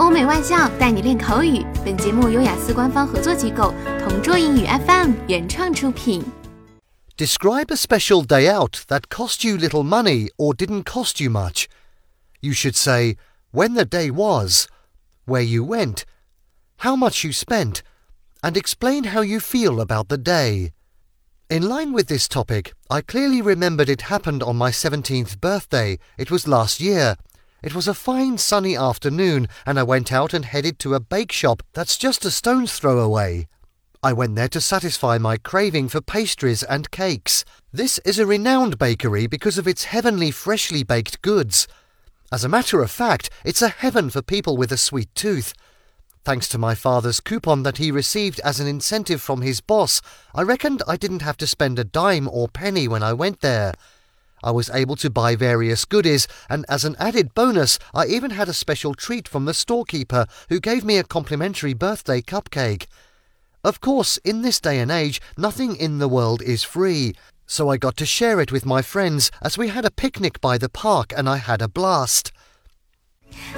欧美外教带你练口语。本节目由雅思官方合作机构同桌英语 FM 原创出品。Describe a special day out that cost you little money or didn't cost you much. You should say when the day was, where you went, how much you spent, and explain how you feel about the day. In line with this topic, I clearly remembered it happened on my 17th birthday. It was last year. it was a fine sunny afternoon, and I went out and headed to a bake shop that's just a stone's throw away. I went there to satisfy my craving for pastries and cakes. This is a renowned bakery because of its heavenly freshly baked goods. As a matter of fact, it's a heaven for people with a sweet tooth. Thanks to my father's coupon that he received as an incentive from his boss, I reckoned I didn't have to spend a dime or penny when I went there. I was able to buy various goodies, and as an added bonus, I even had a special treat from the storekeeper who gave me a complimentary birthday cupcake. Of course, in this day and age, nothing in the world is free, so I got to share it with my friends as we had a picnic by the park and I had a blast.